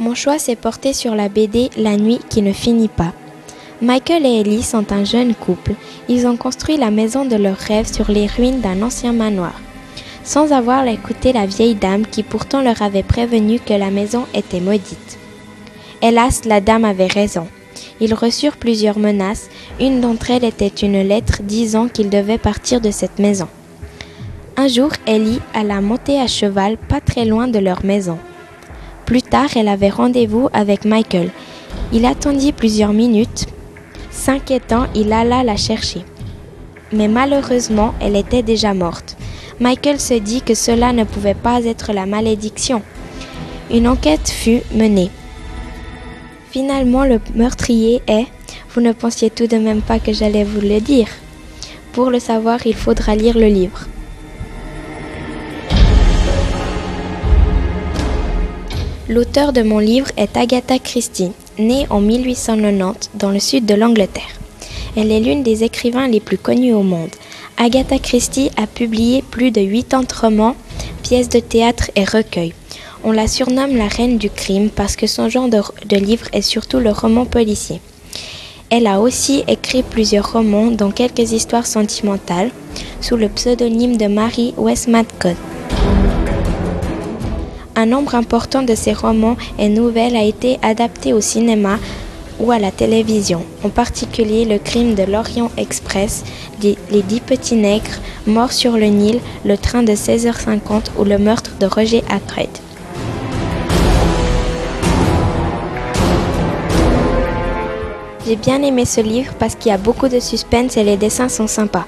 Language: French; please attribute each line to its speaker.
Speaker 1: Mon choix s'est porté sur la BD La nuit qui ne finit pas. Michael et Ellie sont un jeune couple. Ils ont construit la maison de leurs rêves sur les ruines d'un ancien manoir, sans avoir écouté la vieille dame qui pourtant leur avait prévenu que la maison était maudite. Hélas, la dame avait raison. Ils reçurent plusieurs menaces. Une d'entre elles était une lettre disant qu'ils devaient partir de cette maison. Un jour, Ellie alla monter à cheval pas très loin de leur maison. Plus tard, elle avait rendez-vous avec Michael. Il attendit plusieurs minutes. S'inquiétant, il alla la chercher. Mais malheureusement, elle était déjà morte. Michael se dit que cela ne pouvait pas être la malédiction. Une enquête fut menée. Finalement, le meurtrier est... Vous ne pensiez tout de même pas que j'allais vous le dire. Pour le savoir, il faudra lire le livre. L'auteur de mon livre est Agatha Christie, née en 1890 dans le sud de l'Angleterre. Elle est l'une des écrivains les plus connus au monde. Agatha Christie a publié plus de 80 romans, pièces de théâtre et recueils. On la surnomme la reine du crime parce que son genre de, livre est surtout le roman policier. Elle a aussi écrit plusieurs romans, dont quelques histoires sentimentales, sous le pseudonyme de Mary Westmacott. Nombre important de ses romans et nouvelles a été adapté au cinéma ou à la télévision, en particulier Le crime de l'Orient Express, Les Dix Petits Nègres, Mort sur le Nil, Le train de 16h50 ou Le meurtre de Roger Ackroyd. J'ai bien aimé ce livre parce qu'il y a beaucoup de suspense et les dessins sont sympas.